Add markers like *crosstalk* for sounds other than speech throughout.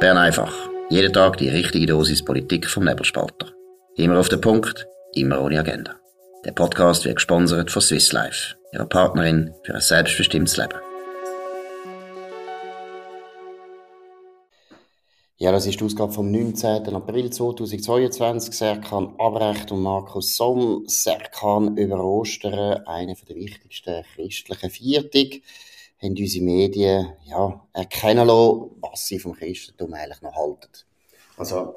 Bern einfach. Jeden Tag die richtige Dosis Politik vom Nebelspalter. Immer auf den Punkt, immer ohne Agenda. Der Podcast wird gesponsert von Swiss Life, ihrer Partnerin für ein selbstbestimmtes Leben. Ja, das ist die Ausgabe vom 19. April 2022. Serkan Abrecht und Markus Somm. Serkan über Ostern, eine der wichtigsten christlichen Viertig haben unsere Medien ja, erkennen lassen, was sie vom Christentum eigentlich noch halten. Also,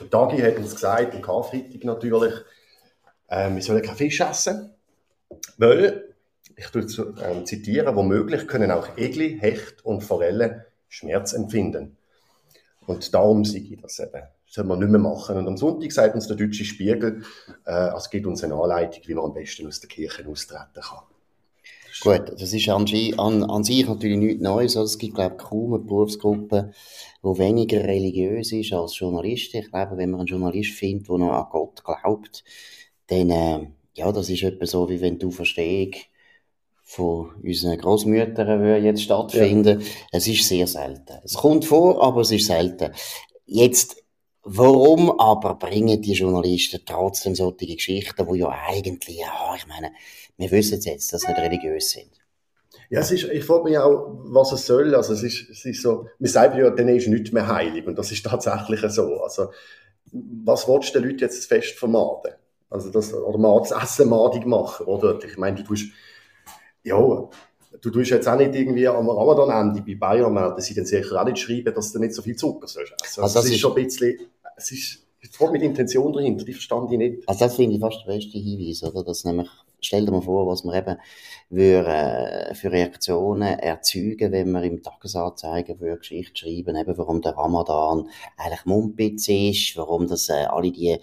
der Tagi hat uns gesagt, am Karfreitag natürlich, äh, wir sollen keinen Fisch essen, weil, ich äh, zitiere, womöglich können auch Egli, Hecht und Forelle Schmerz empfinden. Und darum sage ich das eben. Das soll man nicht mehr machen. Und am Sonntag sagt uns der deutsche Spiegel, äh, es gibt uns eine Anleitung, wie man am besten aus der Kirche austreten kann. Gut, das ist an, an, an sich natürlich nichts Neues. Also es gibt, glaube ich, kaum eine Berufsgruppe, die weniger religiös ist als Journalisten. Ich glaube, wenn man einen Journalist findet, der noch an Gott glaubt, dann, äh, ja, das ist etwa so, wie wenn du Verstehung von unseren Großmüttern jetzt stattfinden. Ja. Es ist sehr selten. Es kommt vor, aber es ist selten. Jetzt, warum aber bringen die Journalisten trotzdem solche Geschichten, die ja eigentlich, ja, ich meine, wir wissen jetzt, dass sie nicht religiös sind. Ja, es ist, ich frage mich auch, was es soll. Also es ist, es ist so, wir sagen ja, dann ist nichts mehr heilig. Und das ist *laughs* tatsächlich so. Also, was willst du den Leuten jetzt fest vermaden? Also das, oder mal das Essen madig machen, oder? Ich meine, du tust, ja, du tust jetzt auch nicht irgendwie am Ramadan-Ende bei Bayern melden sie dann sicher auch nicht schreiben, dass du nicht so viel Zucker sollst essen. Also, also das, ist schon ein bisschen, es ist, ich mit Intention dahinter, die verstand ich nicht. Also das finde ich fast der beste Hinweis, oder? Dass nämlich stell dir mal vor, was man eben würde, äh, für Reaktionen erzeugen, wenn man im Tagesanzeiger für Geschichte schreiben, eben warum der Ramadan eigentlich Mumpitz ist, warum das äh, alle die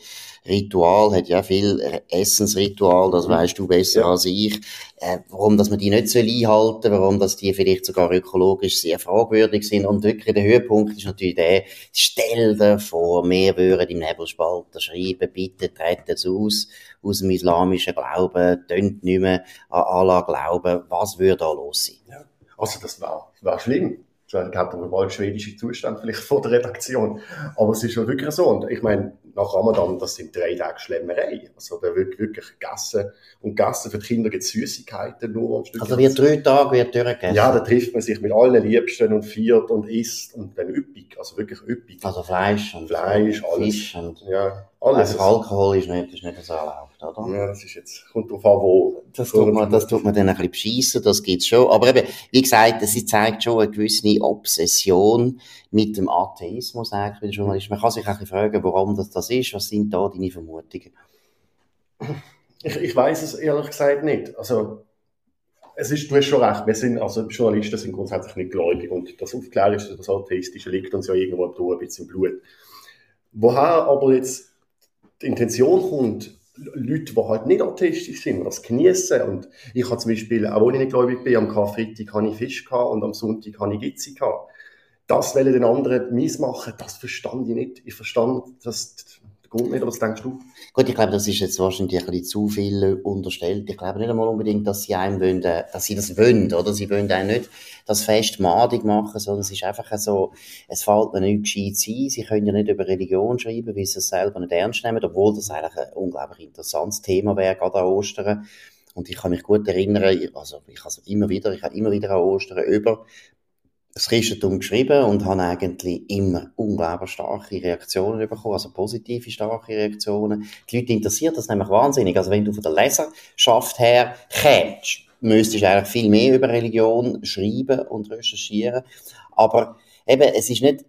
Ritual hat ja viel Essensritual, das mhm. weißt du besser ja. als ich, äh, warum dass man die nicht soll einhalten, warum dass die vielleicht sogar ökologisch sehr fragwürdig sind und wirklich der Höhepunkt ist natürlich der, stell dir vor, wir würden im Nebelspalter schreiben, bitte treten es aus aus dem islamischen Glauben, tönt nicht mehr an Allah glauben. Was würde da los sein? Ja. Also das war, war schlimm. Es gab aber bald schwedische Zustand vielleicht vor der Redaktion. Aber es ist schon wirklich so. Und ich meine, nach Ramadan, das sind drei Tage Schlemmerei. Also da wird wirklich gegessen. Und gegessen für die Kinder gibt es Süßigkeiten nur. Ein also wie drei Tage wird durchgegessen? Ja, da trifft man sich mit allen Liebsten und viert und isst und dann üppig. Also wirklich üppig. Also Fleisch und Fleisch, alles. Fisch und ja, alles. Also Alkohol ist nicht, ist nicht so erlaubt, oder? Ja, das ist jetzt, kommt drauf an, wo. Das tut man, das tut man dann ein bisschen beschissen, das gibt's schon. Aber eben, wie gesagt, sie zeigt schon eine gewisse Obsession mit dem Atheismus eigentlich bei den Journalisten. Man kann sich auch ein bisschen fragen, warum das, das ist. Was sind da deine Vermutungen? Ich, ich weiß es ehrlich gesagt nicht. Also, es ist, du hast schon recht, wir sind, also Journalisten sind grundsätzlich nicht gläubig und das Aufklärische, das Atheistische liegt uns ja irgendwo ein bisschen im Blut. Woher aber jetzt die Intention kommt, Leute, die halt nicht atheistisch sind, das genießen. Und ich habe zum Beispiel, auch wenn ich nicht gläubig bin, am Karfreitag hatte ich Fisch gehabt und am Sonntag hatte ich Gitzi gehabt. Das wollen den anderen mies machen, das verstand ich nicht. Ich verstand das Grund nicht, was denkst du? Gut, ich glaube, das ist jetzt wahrscheinlich ein bisschen zu viel unterstellt. Ich glaube nicht einmal unbedingt, dass sie einem wollen, äh, dass sie das wollen, oder? Sie wollen einem nicht das Fest madig machen, sondern es ist einfach so, es fällt mir nicht gescheit sein. Sie können ja nicht über Religion schreiben, weil sie es selber nicht ernst nehmen, obwohl das eigentlich ein unglaublich interessantes Thema wäre, gerade an Ostern. Und ich kann mich gut erinnern, also ich habe immer wieder, ich habe immer wieder an Ostern über das Christentum geschrieben und habe eigentlich immer unglaublich starke Reaktionen bekommen, also positive starke Reaktionen. Die Leute interessiert das nämlich wahnsinnig. Also wenn du von der Leserschaft her kämst, müsstest du eigentlich viel mehr über Religion schreiben und recherchieren. Aber eben, es ist nicht,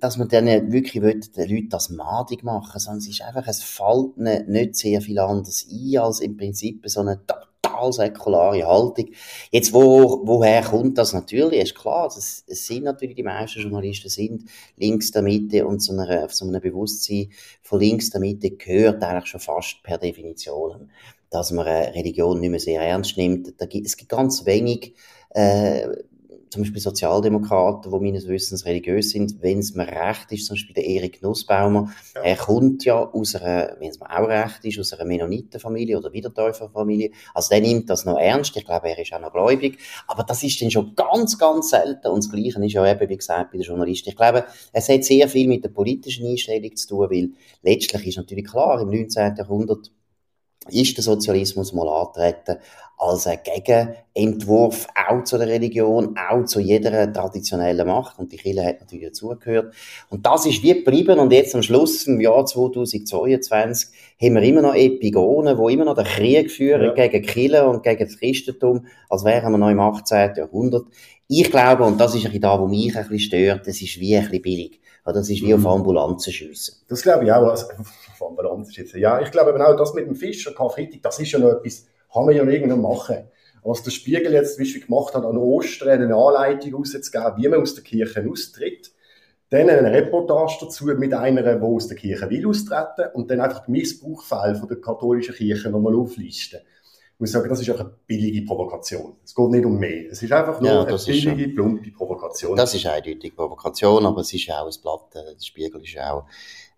dass man dann wirklich will, den Leuten das madig machen, sondern es ist einfach, es fällt nicht sehr viel anders ein, als im Prinzip so eine säkulare Haltung. Jetzt, wo, woher kommt das natürlich? Ist klar, es, es sind natürlich die meisten Journalisten sind links der Mitte und so einer, so einem Bewusstsein von links der Mitte gehört eigentlich schon fast per Definition, dass man Religion nicht mehr sehr ernst nimmt. Da gibt, es gibt ganz wenig, äh, zum Beispiel Sozialdemokraten, die meines Wissens religiös sind, wenn es mir recht ist, zum Beispiel der Erik Nussbaumer, ja. er kommt ja aus einer, wenn es mir auch recht ist, aus einer Mennonitenfamilie oder Wiedertäuferfamilie. Also der nimmt das noch ernst. Ich glaube, er ist auch noch gläubig. Aber das ist dann schon ganz, ganz selten. Und das Gleiche ist ja eben, wie gesagt, bei den Journalisten. Ich glaube, es hat sehr viel mit der politischen Einstellung zu tun, weil letztlich ist natürlich klar, im 19. Jahrhundert ist der Sozialismus mal antreten als ein Gegenentwurf auch zu der Religion, auch zu jeder traditionellen Macht. Und die Kirche hat natürlich dazugehört. Und das ist wie geblieben. Und jetzt am Schluss, im Jahr 2022, haben wir immer noch Epigonen, die immer noch den Krieg führen ja. gegen Kirche und gegen das Christentum, als wären wir noch im 18. Jahrhundert. Ich glaube, und das ist ein da, wo mich ein bisschen stört, das ist wie ein bisschen billig. Das ist wie mhm. auf Ambulanzen schiessen. Das glaube ich auch. Also, *laughs* auf Ambulanzen schiessen. Ja, ich glaube eben auch, das mit dem Fischer, Karfreitag, das ist ja noch etwas, kann man ja irgendwann machen. Was der Spiegel jetzt zum Beispiel gemacht hat, an Ostern eine Anleitung rauszugeben, wie man aus der Kirche austritt, dann eine Reportage dazu mit einer, die aus der Kirche will austreten und dann einfach die Missbrauchfälle von der katholischen Kirche nochmal auflisten. Ich muss sagen, das ist einfach eine billige Provokation. Es geht nicht um mehr. Es ist einfach nur ja, eine billige, plumpe Provokation. Das ist eindeutig Provokation, aber es ist ja auch ein Blatt, äh, der Spiegel ist ja auch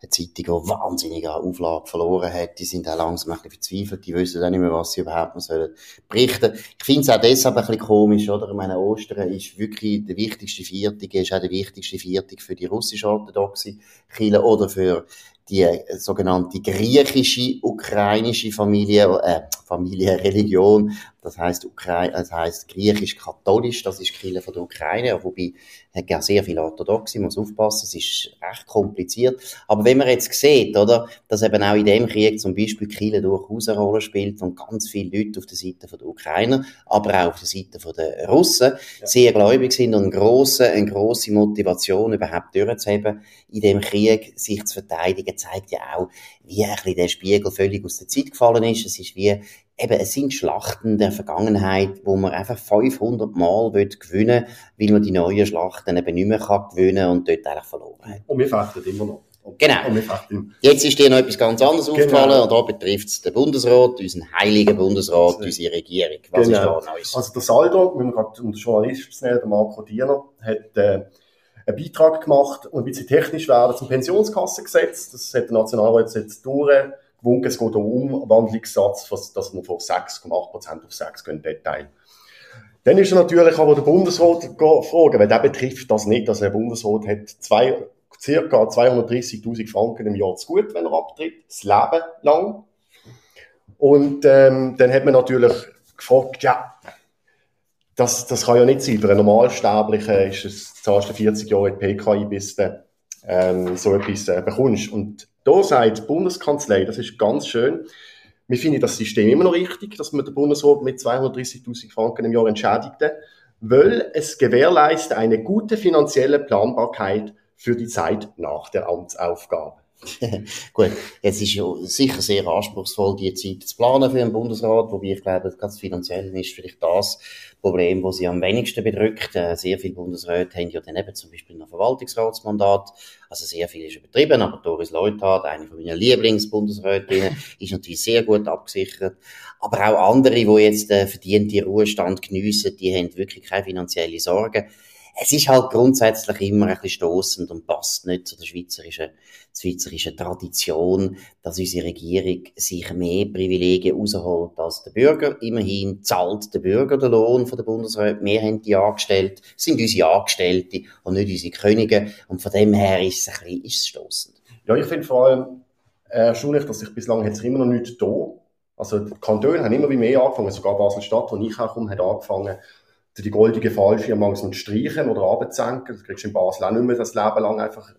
eine Zeitung, die wahnsinnig an Auflage verloren hat. Die sind auch langsam ein bisschen verzweifelt. Die wissen auch nicht mehr, was sie überhaupt noch sollen berichten Ich finde es auch deshalb ein bisschen komisch, oder? Ich meine, Ostern ist wirklich der wichtigste Viertag, ist auch der wichtigste Viertag für die russisch-orthodoxe Kirche oder für die äh, sogenannte griechische, ukrainische Familie, äh, Familie, Religion, das heißt, Ukra das heißt griechisch-katholisch, das ist die Kirche von der Ukraine, wobei hat ja sehr viel orthodoxe, muss aufpassen, es ist recht kompliziert. Aber wenn man jetzt sieht, oder, dass eben auch in dem Krieg zum Beispiel die Kirche durchaus eine Rolle spielt und ganz viele Leute auf der Seite der Ukrainer, aber auch auf der Seite der Russen ja. sehr gläubig sind und eine grosse, eine grosse Motivation überhaupt durchzuheben, in dem Krieg sich zu verteidigen, zeigt ja auch, wie ein bisschen der Spiegel völlig aus der Zeit gefallen ist. Es ist wie eben, es sind Schlachten der Vergangenheit, wo man einfach 500 Mal gewinnen will, weil man die neuen Schlachten eben nicht mehr kann gewinnen und dort eigentlich verloren hat. Und wir fechten immer noch. Genau. Jetzt ist dir noch etwas ganz anderes genau. aufgefallen und da betrifft es den Bundesrat, unseren heiligen Bundesrat, unsere Regierung. Was genau. ist da Neues? Also der Saldo, wenn wir gerade um den Journalist nennen, der Marco Diener, hat äh, einen Beitrag gemacht und ein bisschen technisch werden zum Pensionskassengesetz. Das hat der Nationalrat jetzt durch gewunken. Es geht um Umwandlungssatz, dass man von 6,8% auf 6 gehen, Detail. Dann ist natürlich aber der Bundesrat fragen, weil der betrifft das nicht. Also der Bundesrat hat zwei, circa 230.000 Franken im Jahr zu gut, wenn er abtritt, das Leben lang. Und ähm, dann hat man natürlich gefragt, ja, das, das kann ja nicht sein. Für einen Normalsterblichen ist es, zahlst du 40 Jahre in PKI, bis du ähm, so etwas äh, bekommst. Und da sagt die Bundeskanzlei, das ist ganz schön, wir finden das System immer noch richtig, dass man den Bundesrat mit 230.000 Franken im Jahr entschädigt, weil es gewährleistet eine gute finanzielle Planbarkeit für die Zeit nach der Amtsaufgabe. *laughs* Gut, jetzt ist ja sicher sehr anspruchsvoll, die Zeit zu planen für einen Bundesrat, wobei ich glaube, das finanziell ist vielleicht das Problem, das sie am wenigsten bedrückt. Äh, sehr viele Bundesräte haben ja dann eben zum Beispiel ein Verwaltungsratsmandat, also sehr viel ist übertrieben, aber Doris Leuthard, eine von meinen Lieblingsbundesrätinnen, *laughs* ist natürlich sehr gut abgesichert. Aber auch andere, die jetzt äh, verdiente Ruhestand geniessen, die haben wirklich keine finanzielle Sorgen es ist halt grundsätzlich immer ein bisschen stossend und passt nicht zu der schweizerischen, schweizerischen Tradition, dass unsere Regierung sich mehr Privilegien rausholt als der Bürger. Immerhin zahlt der Bürger den Lohn von der Bundesrat. Wir haben die angestellt, sind unsere Angestellte und nicht unsere Könige. Und von dem her ist es ein bisschen, ist stossend. Ja, ich finde vor allem erstaunlich, dass sich bislang jetzt immer noch nicht da also die Kantone haben immer wie mehr angefangen, sogar Basel-Stadt, wo ich auch komme, hat angefangen, die goldige Fallschirm zu streichen oder abzusenken. Das kriegst du in Basel auch nicht mehr das Leben lang einfach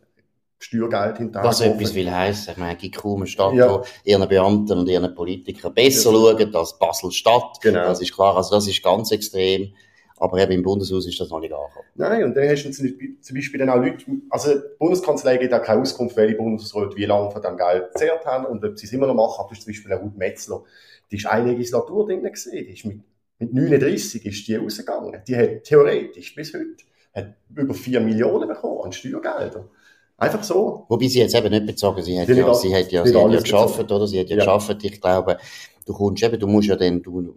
Steuergeld hinterher. Was etwas will heissen. Ich meine, es gibt kaum eine Stadt, ja. wo ihren Beamten und ihren Politikern besser ja. schauen als Basel-Stadt. Genau. Das ist klar. Also das ist ganz extrem. Aber eben im Bundeshaus ist das noch nicht angekommen. Nein, und dann hast du zum Beispiel dann auch Leute, also die Bundeskanzlei gibt auch keine Auskunft, welche Bundesräte wie lange von dem Geld gezehrt haben und ob sie es immer noch machen. Aber zum Beispiel Ruth Metzler, die ist eine Legislatur drin gesehen, die ist mit mit 39 ist die rausgegangen. Die hat theoretisch bis heute hat über 4 Millionen bekommen an Steuergeldern. Einfach so. Wobei sie jetzt eben nicht bezogen, sie hat ja, sie hat ja, sie hat ja geschafft, oder? Sie hat ja, ja geschafft. Ich glaube, du kommst eben, du musst ja dann, du,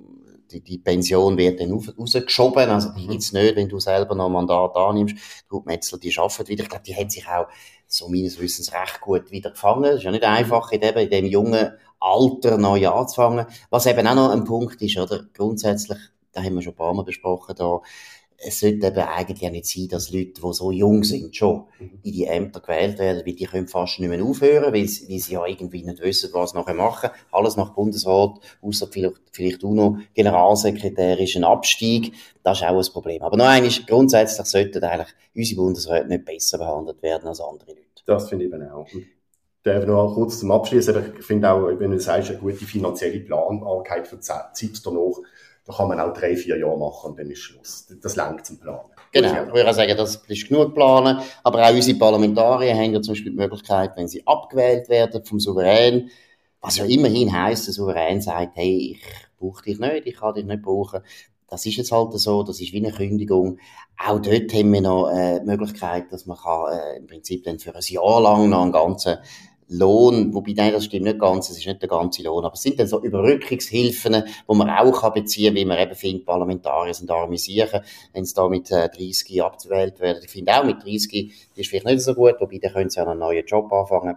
die, die Pension wird dann rausgeschoben, also die mhm. gibt's nicht, wenn du selber noch ein Mandat annimmst. Ruth Metzler, die arbeitet wieder. Ich glaube, die hat sich auch so meines Wissens recht gut wieder gefangen. Es ist ja nicht einfach, in dem, in dem jungen Alter neu anzufangen. Was eben auch noch ein Punkt ist, oder? Grundsätzlich, da haben wir schon ein paar Mal besprochen, da, es sollte eben eigentlich auch nicht sein, dass Leute, die so jung sind, schon mhm. in die Ämter gewählt werden, weil die können fast nicht mehr aufhören, weil sie, weil sie ja irgendwie nicht wissen, was sie nachher machen. Alles nach Bundesrat, außer vielleicht, vielleicht auch noch Generalsekretär ist ein Abstieg. Das ist auch ein Problem. Aber noch eines, grundsätzlich sollten eigentlich unsere Bundesräte nicht besser behandelt werden als andere Leute. Das finde ich eben auch. Darf noch kurz zum Abschließen. Ich finde auch, wenn du sagst, eine gute finanzielle Planbarkeit für Zeit danach, da kann man auch drei, vier Jahre machen und dann ist Schluss. Das langt zum Planen. Genau, ich würde sagen, das ist genug planen. Aber auch unsere Parlamentarier haben ja zum Beispiel die Möglichkeit, wenn sie abgewählt werden vom Souverän, was ja immerhin heisst, der Souverän sagt, hey, ich brauche dich nicht, ich kann dich nicht brauchen. Das ist jetzt halt so, das ist wie eine Kündigung. Auch dort haben wir noch äh, die Möglichkeit, dass man kann, äh, im Prinzip dann für ein Jahr lang noch einen ganzen Lohn, wobei, nein, das stimmt nicht ganz, es ist nicht der ganze Lohn, aber es sind dann so Überrückungshilfen, wo man auch kann beziehen kann, wie man eben findet, Parlamentarier sind arme Siechen, wenn es da mit äh, 30 abgewählt werden. Ich finde auch, mit 30 ist vielleicht nicht so gut, wobei, dann können sie ja einen neuen Job anfangen.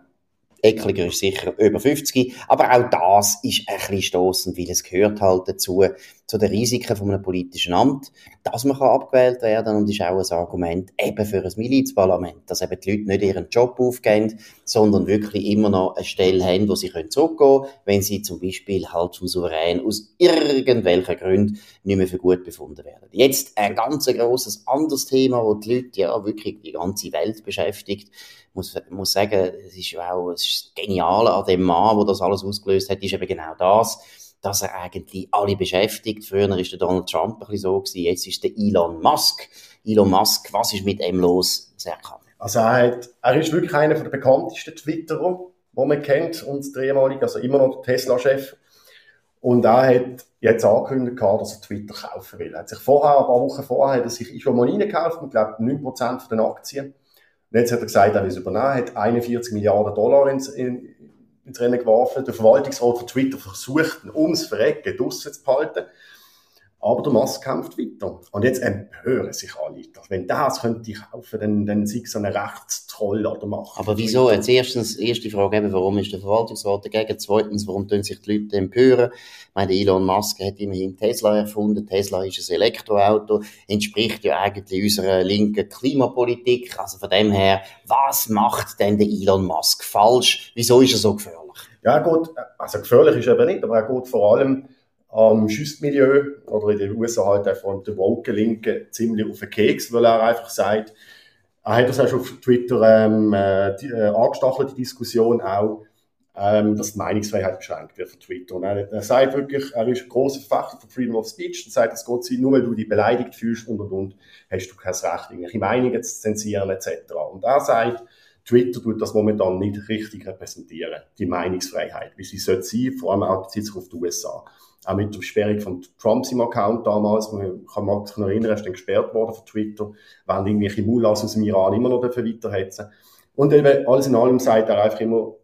Ekliger ist sicher über 50, aber auch das ist ein bisschen stossend, weil es gehört halt dazu, zu den Risiken von einem politischen Amt, dass man abgewählt werden und ist auch ein Argument eben für ein Milizparlament, dass eben die Leute nicht ihren Job aufgeben, sondern wirklich immer noch eine Stelle haben, wo sie zurückgehen können, wenn sie zum Beispiel halt vom Souverän aus irgendwelchen Gründen nicht mehr für gut befunden werden. Jetzt ein ganz grosses anderes Thema, wo die Leute ja wirklich die ganze Welt beschäftigt, muss, muss sagen, es ist auch es ist genial an dem Mann, der das alles ausgelöst hat, ist eben genau das, dass er eigentlich alle beschäftigt. Früher war der Donald Trump ein bisschen so gewesen, jetzt ist der Elon Musk. Elon Musk, was ist mit ihm los? Sehr kann. Also er, hat, er ist wirklich einer der bekanntesten Twitterer, die man kennt, und der ehemalige, also immer noch Tesla-Chef. Und er hat jetzt angekündigt, dass er Twitter kaufen will. Er hat sich vorher, ein paar Wochen vorher, hat er sich schon mal reingekauft, ich glaube 9% von den Aktien. Und jetzt hat er gesagt, er will es übernehmen, hat 41 Milliarden Dollar ins, in, ins Rennen geworfen. Der Verwaltungsrat von Twitter versucht, ihn ums Verrecken draussen zu behalten. Aber der Musk kämpft weiter. Und jetzt empören sich alle. Wenn das könnte ich kaufen, dann, dann sei es so ein Rechtstroll oder machen. Aber wieso? Jetzt erstens, erste Frage eben, warum ist der Verwaltungsrat dagegen? Zweitens, warum tun sich die Leute empören? Ich meine, Elon Musk hat immerhin Tesla erfunden. Tesla ist ein Elektroauto. Entspricht ja eigentlich unserer linken Klimapolitik. Also von dem her, was macht denn der Elon Musk falsch? Wieso ist er so gefährlich? Ja, gut. Also gefährlich ist er aber nicht, aber er geht vor allem am Schüssmilieu oder in den USA halt von der woke Linken ziemlich auf den Keks, weil er einfach sagt, er hat das auch schon auf Twitter ähm, äh, äh, angestachelt, die Diskussion auch, ähm, dass die Meinungsfreiheit beschränkt wird von Twitter. Und er, er sagt wirklich, er ist ein grosser Verfechter von Freedom of Speech und sagt, es geht sein, nur weil du dich beleidigt fühlst und und und, hast du kein Recht, irgendwelche Meinungen zu zensieren etc. Und er sagt, Twitter tut das momentan nicht richtig repräsentieren, die Meinungsfreiheit, wie sie sollte sein, vor allem auch bezieht sich auf die USA auch mit der Sperrung von Trumps im Account damals, man kann sich noch erinnern, er ist dann gesperrt worden von Twitter, während irgendwelche Mullahs aus dem Iran immer noch dafür weiterhetzen. Und eben, alles in allem sagt er einfach immer,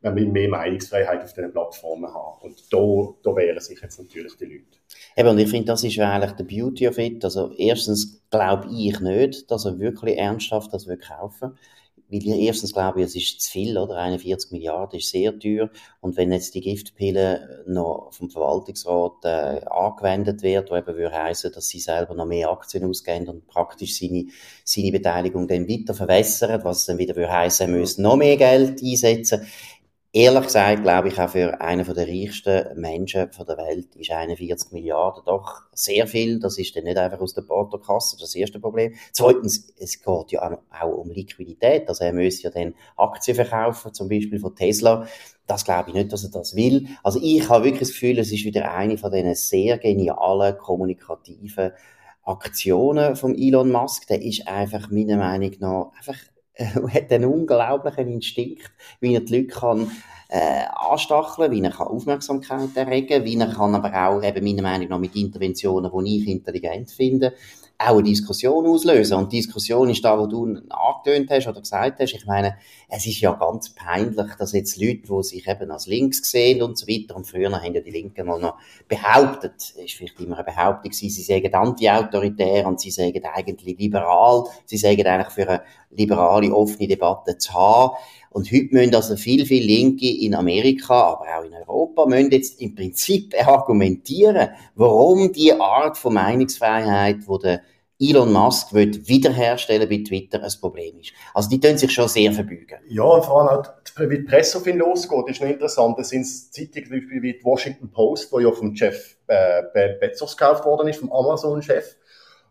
wir müssen mehr Meinungsfreiheit auf diesen Plattformen haben. Und da, da wehren sich jetzt natürlich die Leute. Eben, und ich finde, das ist eigentlich der Beauty of it. Also, erstens glaube ich nicht, dass er wirklich ernsthaft das will kaufen weil erstens glaube ich, es ist zu viel, oder? 41 Milliarden ist sehr teuer. Und wenn jetzt die Giftpille noch vom Verwaltungsrat äh, angewendet wird, wo eben würde heissen, dass sie selber noch mehr Aktien ausgeben und praktisch seine, seine Beteiligung dann weiter verwässern, was dann wieder würde heissen, er müsse noch mehr Geld einsetzen ehrlich gesagt glaube ich auch für einen der reichsten Menschen der Welt ist 41 Milliarden doch sehr viel. Das ist dann nicht einfach aus der Portokasse, das erste Problem. Zweitens, es geht ja auch um Liquidität. Also er müsste ja dann Aktien verkaufen, zum Beispiel von Tesla. Das glaube ich nicht, dass er das will. Also ich habe wirklich das Gefühl, es ist wieder eine von diesen sehr genialen, kommunikativen Aktionen von Elon Musk. Der ist einfach meiner Meinung nach einfach *laughs* er hat einen unglaublichen Instinkt, wie er die Leute kann äh, anstacheln, wie er kann Aufmerksamkeit erregen wie er kann aber auch eben meiner Meinung nach mit Interventionen, die ich intelligent finde, auch eine Diskussion auslösen. Und Diskussion ist da, wo du angetönt hast oder gesagt hast. Ich meine, es ist ja ganz peinlich, dass jetzt Leute, die sich eben als links sehen und so weiter, und früher haben ja die Linken mal noch behauptet, ist vielleicht immer eine Behauptung sie sagen anti-autoritär und sie sagen eigentlich liberal, sie sagen eigentlich für eine liberale, offene Debatte zu haben. Und heute müssen also viel, viel Linke in Amerika, aber auch in Europa, müssen jetzt im Prinzip *laughs* argumentieren, warum die Art von Meinungsfreiheit, wo der Elon Musk will wiederherstellen bei Twitter ein Problem ist. Also die tun sich schon sehr verbeugen. Ja, und vor allem auch, wie die Presse auf ihn losgeht, ist noch interessant. Das sind Zeitungen wie die Washington Post, wo ja vom Chef äh, Bezos gekauft worden ist, vom Amazon-Chef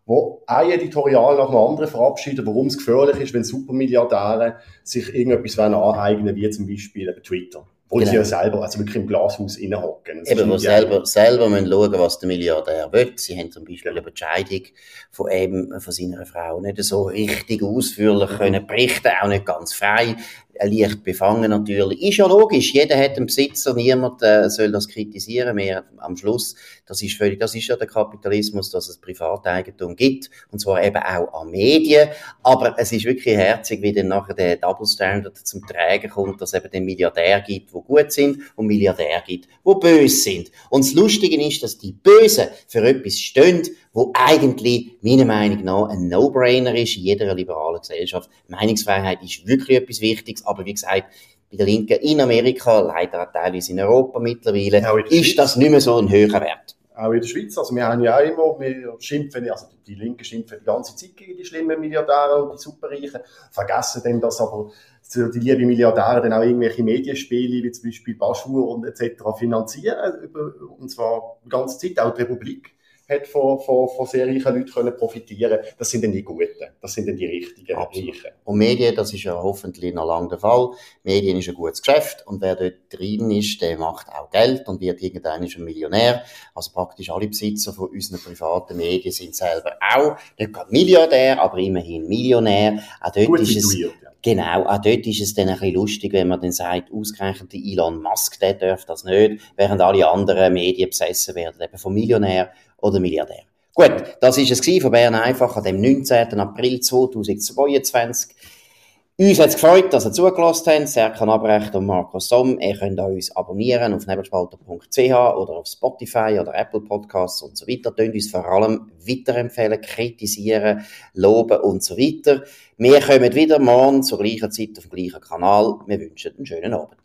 wo ein Editorial nach dem anderen verabschiedet, warum es gefährlich ist, wenn Supermilliardäre sich irgendetwas aneignen wie zum Beispiel Twitter. Wo genau. sie ja selber, also wirklich im Glashaus hocken. Eben, wo selber, selber müssen schauen, was der Milliardär will. Sie haben zum Beispiel genau. über die Scheidung von eben, von seiner Frau nicht so richtig ausführlich können berichten, auch nicht ganz frei leicht befangen natürlich. Ist ja logisch, jeder hat einen Besitzer, niemand äh, soll das kritisieren mehr am Schluss. Das ist völlig, das ist ja der Kapitalismus, dass es Privateigentum gibt, und zwar eben auch an Medien. Aber es ist wirklich herzig, wie dann nachher der Double Standard zum Träger kommt, dass es eben den Milliardär gibt, wo gut sind, und Milliardär gibt, wo böse sind. Und das Lustige ist, dass die Bösen für etwas stehen, wo eigentlich meiner Meinung nach ein No-Brainer ist in jeder liberalen Gesellschaft. Meinungsfreiheit ist wirklich etwas Wichtiges, aber wie gesagt, bei der Linken in Amerika, leider auch teilweise in Europa mittlerweile, ja, in ist das nicht mehr so ein höherer Wert. Auch in der Schweiz, also wir haben ja auch immer, wir schimpfen, also die Linken schimpfen die ganze Zeit gegen die schlimmen Milliardäre und die Superreichen, vergessen dann, dass aber die lieben Milliardäre dann auch irgendwelche Medienspiele, wie zum Beispiel Baschur und etc. finanzieren, und zwar die ganze Zeit, auch die Republik hat von, von, von sehr reichen Leuten können profitieren Das sind dann die Guten, das sind dann die richtigen Absolut. Reichen. Und Medien, das ist ja hoffentlich noch lange der Fall. Medien ist ein gutes Geschäft und wer dort drin ist, der macht auch Geld und wird irgendwann ein Millionär. Also praktisch alle Besitzer von unseren privaten Medien sind selber auch nicht gerade Milliardär, aber immerhin Millionär. Auch dort Gut ist es, Genau, auch dort ist es dann ein bisschen lustig, wenn man dann sagt, ausgerechnet Elon Musk, der darf das nicht, während alle anderen Medien besessen werden, eben vom Millionär oder Milliardär. Gut, das ist es von Bern einfach an dem 19. April 2022. Uns hat es gefreut, dass ihr zugelassen habt. Serkan Abrecht und Markus Somm. Ihr könnt uns abonnieren auf nebelspalter.ch oder auf Spotify oder Apple Podcasts und so weiter. Tönt uns vor allem weiterempfehlen, kritisieren, loben und so weiter. Wir kommen wieder morgen zur gleichen Zeit auf dem gleichen Kanal. Wir wünschen einen schönen Abend.